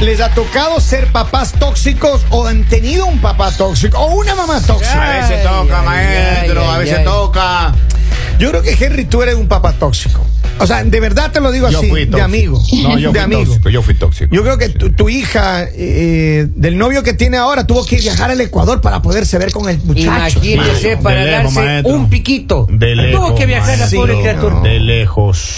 les ha tocado ser papás tóxicos o han tenido un papá tóxico o una mamá tóxica? A veces toca, ay, maestro, ay, a veces ay. toca. Yo creo que Henry, tú eres un papá tóxico. O sea, de verdad te lo digo Yo así, fui de amigo. No, yo de fui amigo. tóxico, yo fui tóxico. Yo creo que tu, tu hija, eh, del novio que tiene ahora, tuvo que viajar al Ecuador para poderse ver con el muchacho. Imagínese para de darse maestro. un piquito. De lejos, Tuvo que viajar la pobre criatura. no. De lejos.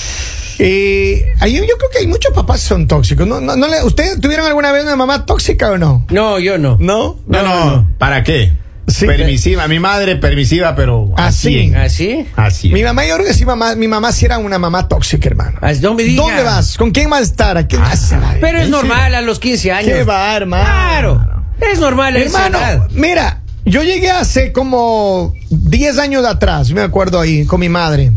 Eh, ahí yo creo que hay muchos papás que son tóxicos. ¿No, no, no le- ¿Ustedes tuvieron alguna vez una mamá tóxica o no? No, yo no. ¿No? No, no, ¿para qué? Sí. permisiva, mi madre permisiva, pero Ah, así. sí. ¿Así? Así. Mi mamá, yo creo que sí, mamá, mi mamá sí era una mamá tóxica, hermano. Ah, No me diga. ¿Dónde vas? ¿Con quién vas a estar? ¿A quién vas a- Pero es normal a los 15 años. ¿Qué va, hermano? Claro. Es normal Hermano, mira, yo llegué hace como 10 años atrás, me acuerdo ahí, con mi madre.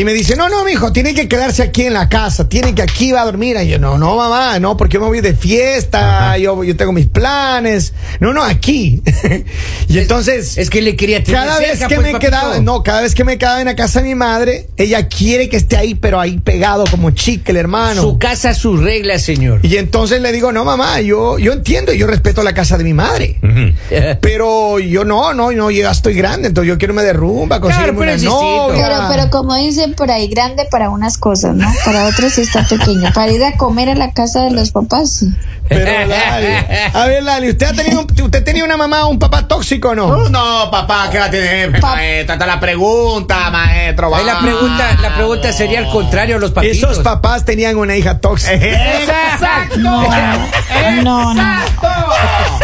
Y me dice, no, no, mijo, tiene que quedarse aquí en la casa, tiene que aquí va a dormir. Y yo, no, no, mamá, no, porque yo me voy de fiesta, yo, yo tengo mis planes. No, no, aquí. y entonces, Es que le quería tener cada vez cerca, que pues, me papito. quedaba, no, cada vez que me quedaba en la casa de mi madre, ella quiere que esté ahí, pero ahí pegado como chicle, hermano. Su casa, sus reglas, señor. Y entonces le digo, no, mamá, yo, yo entiendo, yo respeto la casa de mi madre. Pero yo no, no, no, yo ya estoy grande, entonces yo quiero me derrumba, conseguirme pero una novia. Pero, pero como por ahí, grande para unas cosas, ¿no? Para otras sí está pequeño. Para ir a comer a la casa de los papás, sí. Pero, Lali, a ver, Lali, ¿usted ha tenido, un- usted tenía una mamá o un papá tóxico o no? No, no, papá, ¿qué va a tener, Pa- maestro? Está la pregunta, maestro. Ahí la pregunta, la pregunta sería al contrario a los papitos. Esos papás tenían una hija tóxica. ¡Exacto! No, no.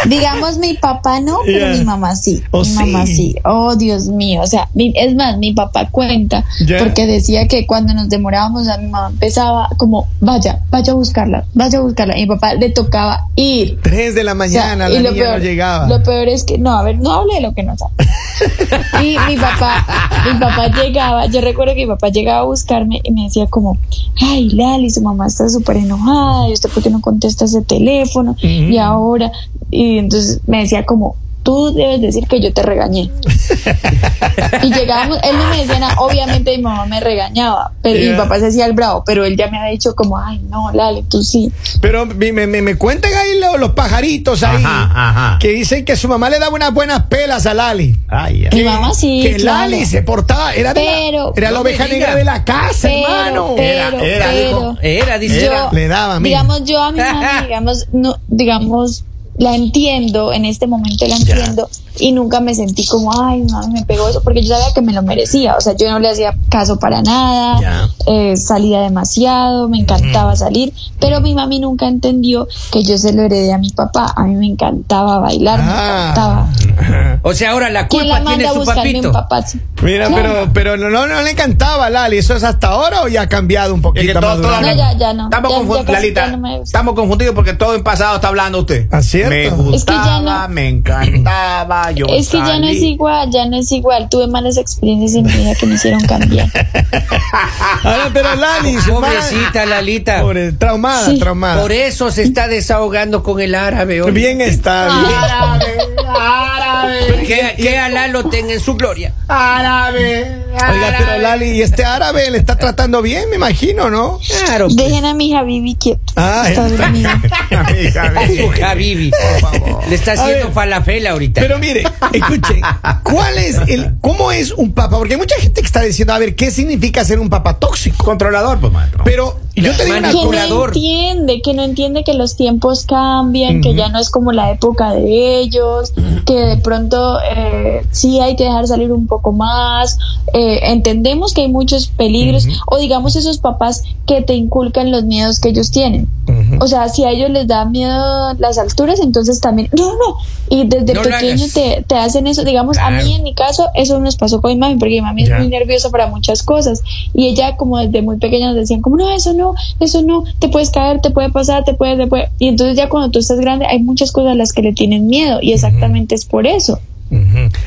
Digamos, mi papá no, pero Yeah. mi mamá sí. Oh, mi mamá sí. sí. Oh, Dios mío. O sea, mi- es más, mi papá cuenta Yeah. porque decía que cuando nos demorábamos, a mi mamá empezaba como, vaya, vaya a buscarla, vaya a buscarla. Y mi papá le tocaba ir. Tres de la O sea, mañana, la niña no llegaba. Lo peor es que, no, a ver, no hable de lo que no sabe. y mi papá, mi papá llegaba, yo recuerdo que mi papá llegaba a buscarme y me decía como, ay, Lali, su mamá está súper enojada, y usted por qué no contesta ese teléfono, y ahora, y entonces me decía como, tú debes decir que yo te regañé. y llegábamos, él no me decía nada, obviamente mi mamá me regañaba, pero mi Yeah. papá se hacía el bravo, pero él ya me ha dicho como, ay, no, Lali, tú sí. Pero me, me, me- cuentan ahí lo- los, pajaritos ahí Ajá, ajá. que dicen que su mamá le daba unas buenas pelas a Lali. Ay, ay. Mi mamá sí, Que claro. Lali se portaba, era, de la- era la oveja negra de la casa, Pero, hermano. pero, Era, era, pero, dijo. Era, dice. yo, Le daba, mira. digamos, yo a mi mamá, digamos, no, digamos, la entiendo, en este momento la entiendo, y nunca me sentí como, ay, mami, me pegó eso, porque yo sabía que me lo merecía, o sea, yo no le hacía caso para nada, eh, salía demasiado, me encantaba salir, pero mi mami nunca entendió que yo se lo heredé a mi papá, a mí me encantaba bailar, me Ah. encantaba. O sea, ahora la ¿Quién la culpa tiene su papito. Mira, Claro. pero, pero no, no, no le encantaba Lali. ¿Eso es hasta ahora o ya ha cambiado un poquito? Es que todo- más todo- durante- No, ya, ya no. Estamos, Ya- confund- ya Lalita, ya no me gusta. estamos confundidos porque todo en pasado está hablando usted. ¿Ah, cierto? Me Es que gustaba, ya no- me encantaba, yo Es que ya no es igual, ya no es igual. Tuve malas experiencias en mi vida que me hicieron cambiar. Ahora, pero Lali, Pobrecita Lalita. Pobre, traumada, Sí. traumada. Por eso se está desahogando con el árabe hoy. Bien está, bien. Árabe, árabe, Que, que Alá lo tenga en su gloria. árabe, Oiga, pero Lali, y este árabe le está tratando bien, me imagino, ¿no? Claro. pues. Dejen a mi Habibi quieto. Ah, Está está. dormida. Su Habibi. Le está haciendo ver. falafel ahorita. Pero mire, escuchen, ¿cuál es el, cómo es un papá? Porque hay mucha gente que está diciendo, a ver, ¿qué significa ser un papá tóxico? Controlador, pues, maestro. Pero yo te digo una Que no entiende, que no entiende que los tiempos cambian, que ya no es como la época de ellos, que de pronto eh, sí hay que dejar salir un poco más. eh, entendemos que hay muchos peligros, o digamos esos papás que te inculcan los miedos que ellos tienen. O sea, si a ellos les da miedo las alturas, entonces también, no, no, y desde No pequeño te, te hacen eso. Digamos, a mí en mi caso, eso nos pasó con mi mami, porque mi mami es muy nerviosa para muchas cosas. Y ella, como desde muy pequeña, nos decían, como, no, eso no, eso no, te puedes caer, te puede pasar, te puede, te puede. Y entonces, ya cuando tú estás grande, hay muchas cosas a las que le tienen miedo, y exactamente es por eso.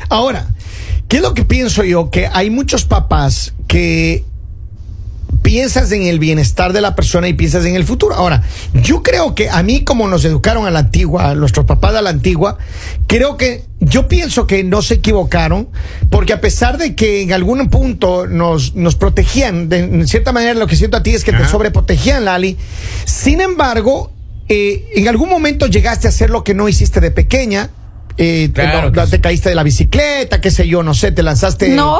Ahora, ¿qué es lo que pienso yo? Que hay muchos papás que piensas en el bienestar de la persona y piensas en el futuro. Ahora, yo creo que a mí, como nos educaron a la antigua, a nuestros papás a la antigua, creo que yo pienso que no se equivocaron, porque a pesar de que en algún punto nos, nos protegían, de en cierta manera lo que siento a ti es que te sobreprotegían, Lali, sin embargo, eh, en algún momento llegaste a hacer lo que no hiciste de pequeña. Eh, te- Claro no, te, sí. caíste de la bicicleta, qué sé yo, no sé, te lanzaste No.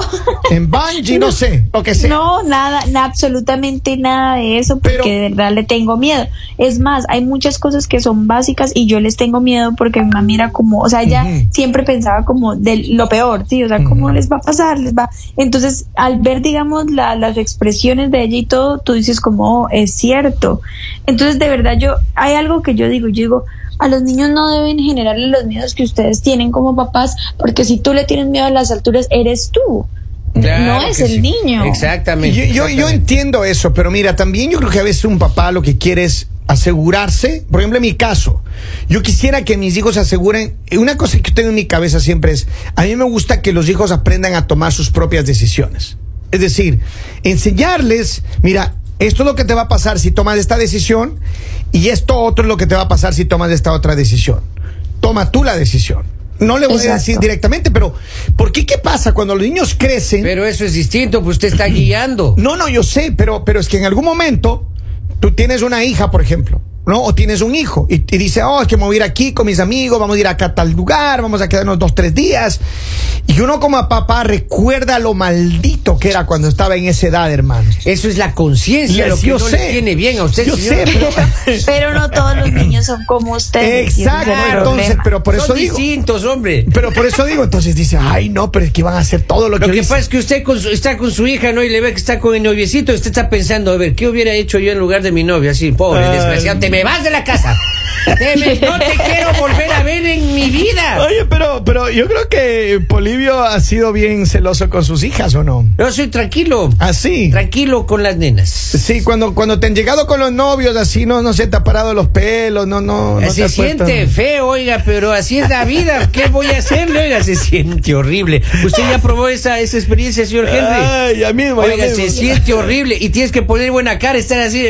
en bungee, no sé, lo que sea. No, nada, na- absolutamente nada de eso, porque Pero- de verdad le tengo miedo. Es más, hay muchas cosas que son básicas y yo les tengo miedo porque mi mami era como, o sea, ella siempre pensaba como de lo peor, sí, o sea, cómo les va a pasar, les va. Entonces, al ver, digamos, la- las expresiones de ella y todo, tú dices como, oh, es cierto. Entonces, de verdad, yo, hay algo que yo digo, yo digo, a los niños no deben generarle los miedos que ustedes tienen como papás, porque si tú le tienes miedo a las alturas, eres tú. Claro no es el sí. niño. Exactamente. Yo, yo, entiendo eso, pero mira, también yo creo que a veces un papá lo que quiere es asegurarse. Por ejemplo, en mi caso, yo quisiera que mis hijos se aseguren. Una cosa que yo tengo en mi cabeza siempre es: a mí me gusta que los hijos aprendan a tomar sus propias decisiones. Es decir, enseñarles, mira, esto es lo que te va a pasar si tomas esta decisión y esto otro es lo que te va a pasar si tomas esta otra decisión. Toma tú la decisión. No le voy a decir directamente, pero ¿por qué qué pasa cuando los niños crecen? Pero eso es distinto, pues usted está guiando. No, no, yo sé, pero, pero es que en algún momento tú tienes una hija, por ejemplo, ¿no? O tienes un hijo y, y dice, oh, es que me voy a ir aquí con mis amigos, vamos a ir acá a tal lugar, vamos a quedarnos dos, tres días. Y uno como papá recuerda lo maldito que era cuando estaba en esa edad, hermano. Eso es la conciencia, lo que yo no sé. le tiene bien a usted, Yo señor. sé, pero... Pero no todos los niños son como el Exacto, entonces, pero por eso Son digo... distintos, hombre. Pero por eso digo, entonces dice, ay, no, pero es que van a hacer todo lo, Lo que que dice". pasa es que usted con su- está con su hija, ¿no? Y le ve que está con el noviecito. Usted está pensando, a ver, ¿qué hubiera hecho yo en lugar de mi novia? Así, pobre, Ay. desgraciado. Me vas de la casa. Te me- no te quiero volver a ver en mi vida. Oye, pero, pero yo creo que Polivio ha sido bien celoso con sus hijas, ¿o no? Yo soy tranquilo. Así. Tranquilo con las nenas. Sí, cuando, cuando te han llegado con los novios, así no, no se te ha parado los pelos, no, no. se puesto- siente feo, oiga, pero así es la vida. ¿Qué voy a hacerle? Oiga, se siente horrible. ¿Usted ya probó esa, esa experiencia, señor Henry? Ay, ya mismo, ya Oiga, mismo. se siente horrible y tienes que poner buena cara, estar así,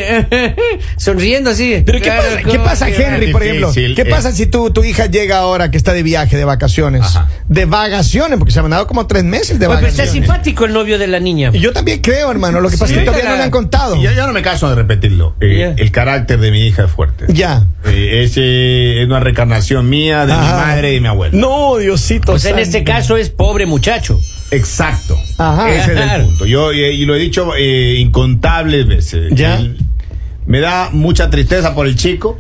sonriendo así. Pero ¿qué Claro, pasa, ¿cómo ¿qué pasa va? Henry, por ejemplo? ¿Qué eh. pasa si tu, tu hija llega ahora que está de viaje, de vacaciones? Ajá. De vacaciones, porque se han dado como tres meses de Pues, pero está vacaciones. simpático el novio de la niña. Y yo también creo, hermano. Lo que pasa Sí, es que todavía no le han contado. Y yo, yo no me canso de repetirlo. Eh, Ya. El carácter de mi hija es fuerte. Ya. Eh, es una reencarnación mía, de mi madre y de mi abuela. No, Diosito. Pues en santo. este caso es pobre muchacho. Exacto. Ajá. Ese es el punto. Yo eh, y lo he dicho eh, incontables veces. Ya. El- me da mucha tristeza por el chico.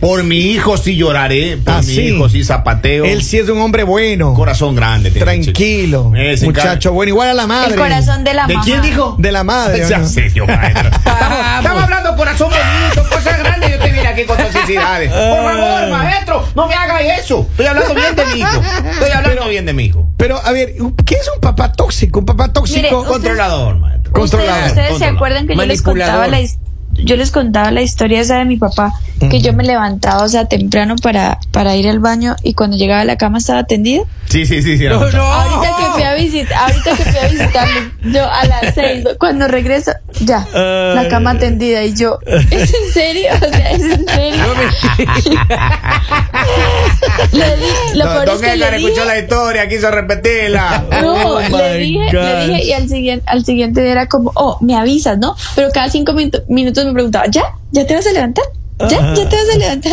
por mi hijo sí lloraré. Por Ah, mi sí. hijo sí zapateo. Él sí es un hombre bueno. corazón grande. tiene. Tranquilo. Ese Muchacho bueno. Igual a la madre. El corazón de la ¿De mamá. quién dijo? De la madre. ¿o Ya no? sé, Dios, maestro. Estamos, Vamos. estamos hablando corazón bonito, cosas grandes. Yo estoy bien aquí con toxicidades. Por favor, maestro, no me haga eso. Estoy hablando bien de mi hijo. Estoy hablando bien de mi hijo. Pero, a ver, ¿qué es un papá tóxico? Un papá tóxico. Mire, Controlador, maestro. Ustedes, ustedes se acuerdan que yo les contaba la yo les contaba la historia esa de mi papá, que yo me levantaba, o sea, temprano para, para ir al baño y cuando llegaba a la cama estaba tendida. Sí, sí, sí. sí No, no. Ahorita que fui a visitar, ahorita que fui a visitarlo, yo a las seis, cuando regreso, ya, la cama tendida y yo, ¿es en serio? O sea, ¿es en serio? No me- Le di- lo Don, peor don es que Edgar le escuchó dije, la historia, quiso repetirla. no, Oh, le dije, God. le dije y al siguiente, al siguiente día era como, oh, me avisas, ¿no? Pero cada cinco minutos me preguntaba, ¿ya? ¿Ya te vas a levantar? ¿Ya? ¿Ya te vas a levantar?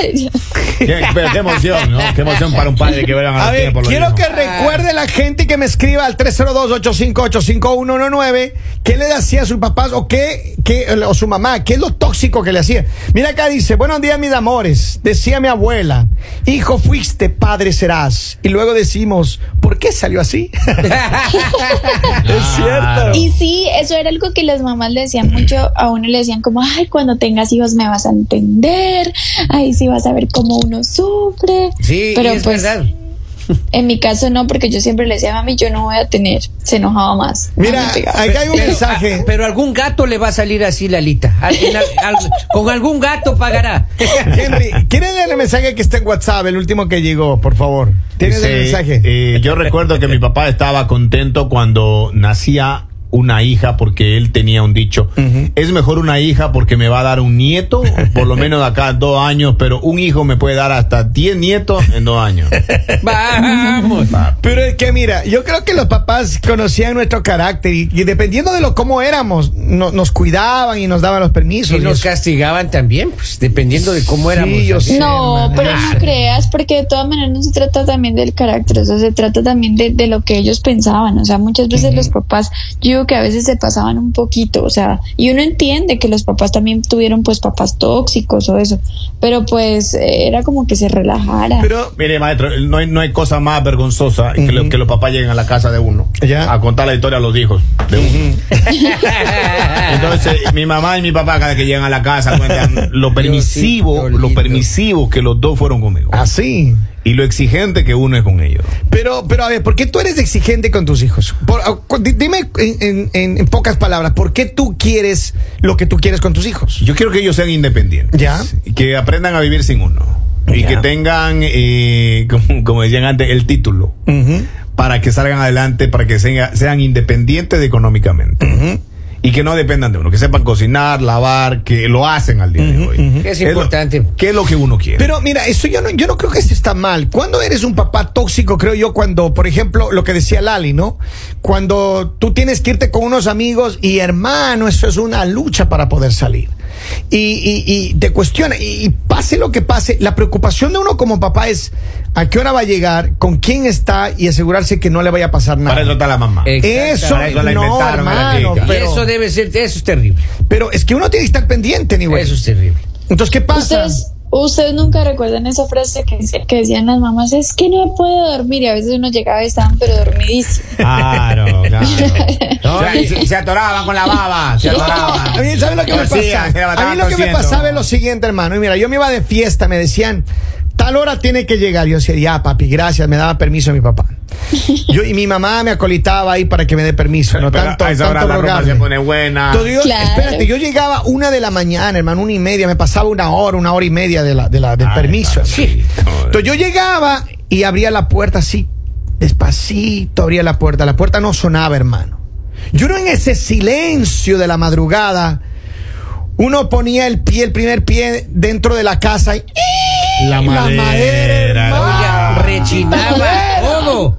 Qué, pero qué emoción, ¿no? Qué emoción para un padre que vuelvan a A la ver, tiempo. quiero que recuerde la gente que me escriba al 302-858-5119 qué le hacía a sus papás o qué, qué, o su mamá, qué es lo tóxico que le hacía. Mira acá dice, buenos días mis amores, decía mi abuela, hijo fuiste, padre serás. Y luego decimos, ¿por qué salió así? es cierto. Y sí, eso era algo que las mamás le decían mucho, a uno le decían como, ay, cuando tengas hijos me vas a entender, ay, sí vas a ver cómo uno sufre. Sí, pero es pues verdad. en mi caso no, porque yo siempre le decía, mami, yo no voy a tener, se enojaba más. Mira, acá hay un Pero, mensaje. ah, pero algún gato le va a salir así, Lalita. Alguien- al- al- con algún gato pagará. Henry, ¿quieren leer el mensaje que está en WhatsApp, el último que llegó, por favor? ¿Tienes el Dice, mensaje? eh, yo recuerdo que mi papá estaba contento cuando nacía una hija porque él tenía un dicho. Es mejor una hija porque me va a dar un nieto, por lo menos de acá dos años, pero un hijo me puede dar hasta 10 nietos en dos años. Vamos. Pero es que mira, yo creo que los papás conocían nuestro carácter y, y dependiendo de lo cómo éramos, no- nos cuidaban y nos daban los permisos. Y nos eso. castigaban también, pues dependiendo de cómo Sí, éramos. yo así. sé. No, pero no creas, porque de todas maneras no se trata también del carácter, o sea, se trata también de, de lo que ellos pensaban, o sea, muchas veces los papás, yo que a veces se pasaban un poquito, o sea, y uno entiende que los papás también tuvieron pues papás tóxicos o eso, pero pues eh, era como que se relajara. Pero Mire, maestro, no hay, no hay cosa más vergonzosa que, lo- que los papás lleguen a la casa de uno Ya. a contar la historia a los hijos de uno. Entonces, mi mamá y mi papá, cada que llegan a la casa, cuentan lo permisivo, lo permisivo que los dos fueron conmigo. así. Y lo exigente que uno es con ellos. Pero, pero a ver, ¿por qué tú eres exigente con tus hijos? Por- ah, dime en, en- pocas palabras, ¿por qué tú quieres lo que tú quieres con tus hijos? Yo quiero que ellos sean independientes. Ya. Y que aprendan a vivir sin uno. Y Ya. que tengan, eh, como, como decían antes, el título. Para que salgan adelante, para que sean, sean independientes económicamente. Y que no dependan de uno. Que sepan cocinar, lavar, que lo hacen al día de hoy. Es lo- importante. ¿Qué es lo que uno quiere? Pero mira, eso yo no, yo no creo que eso está mal. Cuando eres un papá tóxico, creo yo, cuando, por ejemplo, lo que decía Lali, ¿no? Cuando tú tienes que irte con unos amigos y hermano, eso es una lucha para poder salir. Y, y, y te cuestiona, y, y pase lo que pase, la preocupación de uno como papá es a qué hora va a llegar, con quién está y asegurarse que no le vaya a pasar nada. para eso está la mamá. Eso, Para eso la no, la pero, eso debe ser, eso es terrible. pero es que uno tiene que estar pendiente, ni güey. Eso es terrible. Entonces, ¿qué pasa? Ustedes, ustedes nunca recuerdan esa frase que, decían las mamás, es que no puedo dormir y a veces uno llegaba y estaban pero dormidísimos. Claro, claro. O sea, y se, se atoraban con la baba, se A atoraban. mí, ¿sabes lo que me pasaba? A mí lo que me pasaba es lo siguiente, hermano. Y mira, yo me iba de fiesta, me decían, tal hora tiene que llegar. Yo decía, ya, papi, gracias, me daba permiso mi papá. Yo, y mi mamá me acolitaba ahí para que me dé permiso, no Pero tanto, a esa hora tanto la ropa se pone buena. Entonces yo, Claro. espérate, yo llegaba una de la mañana, hermano, una y media, me pasaba una hora, una hora y media de la, de la, del Ay, permiso. papito. Entonces yo llegaba y abría la puerta así, despacito abría la puerta. La puerta no sonaba, hermano. Yo no en ese silencio de la madrugada, uno ponía el pie, el primer pie dentro de la casa y La la madera. madera, hermano. Oiga, rechinaba madera. todo.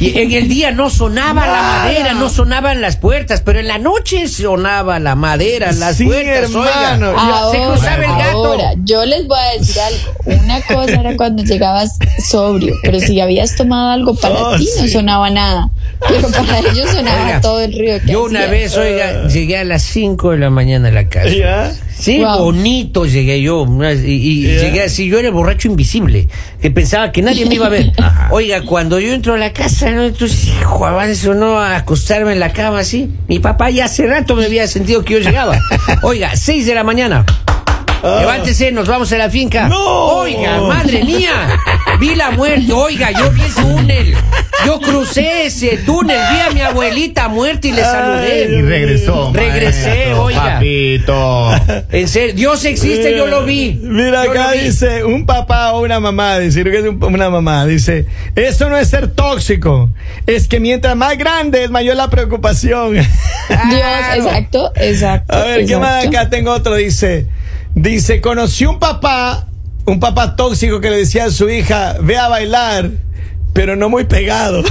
Y en el día no sonaba la madera, no sonaban las puertas, pero en la noche sonaba la madera, las Sí, puertas, hermano. oiga. Se cruzaba el gato. ahora, yo les voy a decir algo. Una cosa era cuando llegabas sobrio, pero si habías tomado algo para Oh, ti no sí. sonaba nada. Pero para ellos sonaba Oiga, todo el río. que Yo una vez, oiga, llegué a las 5 de la mañana a la casa. ¿Ya? Sí, Wow. bonito llegué yo. Y, llegué así, yo era el borracho invisible, que pensaba que nadie me iba a ver. Oiga, cuando yo entro a la casa, ¿no? entonces, hijo, avanzo, ¿no? A acostarme en la cama así. Mi papá ya hace rato me había sentido que yo llegaba. Oiga, 6 de la mañana. Levántese, nos vamos a la finca. Ah. No. Oiga, madre mía, vi la muerte. Oiga, yo vi el túnel. Yo crucé ese túnel, vi a mi abuelita muerta y le Y saludé. regresó. Regresé, maestro, oiga. Papito. En serio, Dios existe, yo lo vi. Mira Yo acá dice un papá o una mamá, dice creo que es un- una mamá, dice, eso no es ser tóxico, es que mientras más grande es mayor la preocupación. Dios, exacto, exacto. A ver, ¿qué más exacto. acá tengo otro? Dice, dice, conocí un papá, un papá tóxico que le decía a su hija, ve a bailar, pero no muy pegado. De,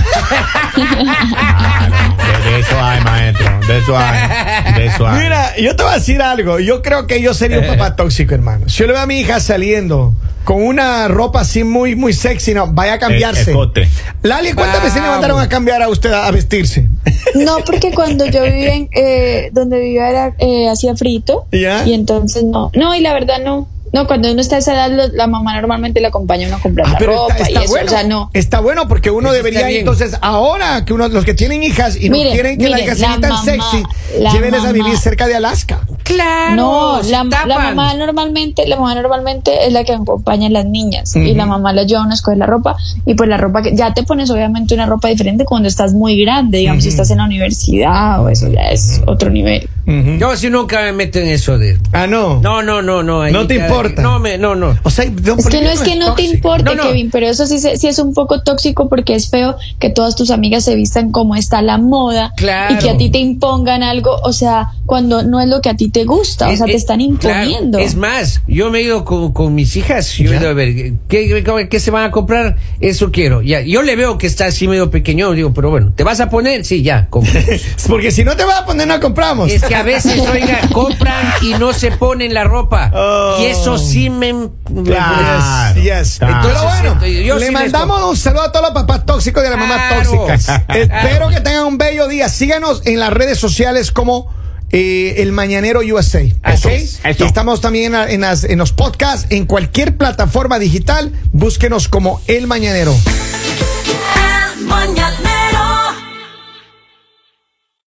de eso hay, maestro. De eso hay. De eso hay. Mira, yo te voy a decir algo. Yo creo que yo sería un papá tóxico, hermano. Si yo le veo a mi hija saliendo con una ropa así muy, muy sexy, no, vaya a cambiarse. escote. Lali, ¿cuántas veces le mandaron a cambiar a usted a, a vestirse? No, porque cuando yo vivía en, eh, donde vivía era, eh, hacía frito. ¿Ya? Y entonces no. No, y la verdad no. No, cuando uno está a esa edad, lo- la mamá normalmente le acompaña a uno a comprar Ah, la pero ropa está, y está eso. bueno. O sea, no. Está bueno porque uno Eso debería, entonces, ahora que uno, los que tienen hijas y no quieren que la mire, hija sea la tan sexy, la llévenles a vivir cerca de Alaska. Claro. No, la, la mamá normalmente, la mamá normalmente es la que acompaña a las niñas y la mamá la lleva a uno a escoger la ropa y pues la ropa que ya te pones obviamente una ropa diferente cuando estás muy grande, digamos si estás en la universidad o eso ya es otro nivel. Yo si nunca me meto en eso de. Ah, no. No, no, no, no. No te cada- importa. No, me, no, no. O sea, don Es que no es que no te importe, No, no. Kevin, pero eso sí, se- sí es un poco tóxico porque es feo que todas tus amigas se vistan como está la moda Claro. y que a ti te impongan algo, o sea, cuando no es lo que a ti te gusta, o Es- sea, te es- están claro, imponiendo. es más, yo me he ido con, con mis hijas, yo he ido a ver, ¿qué, qué, qué se van a comprar? Eso quiero. Ya, yo le veo que está así medio pequeño, digo, pero bueno, ¿te vas a poner? Sí, ya, compro. Porque si no te vas a poner, no compramos. Es que a veces, oiga, compran y no se ponen la ropa. Oh. Y eso sí me... Claro. Yes, yes. Claro. Pero bueno, Yo le mandamos un saludo a todos los papás tóxicos y a las mamás tóxicas. Claro. Espero que tengan un bello día. Síganos en las redes sociales como eh, El Mañanero USA. Y estamos también en, en las- en los podcasts, en cualquier plataforma digital. Búsquenos como El Mañanero. El mañanero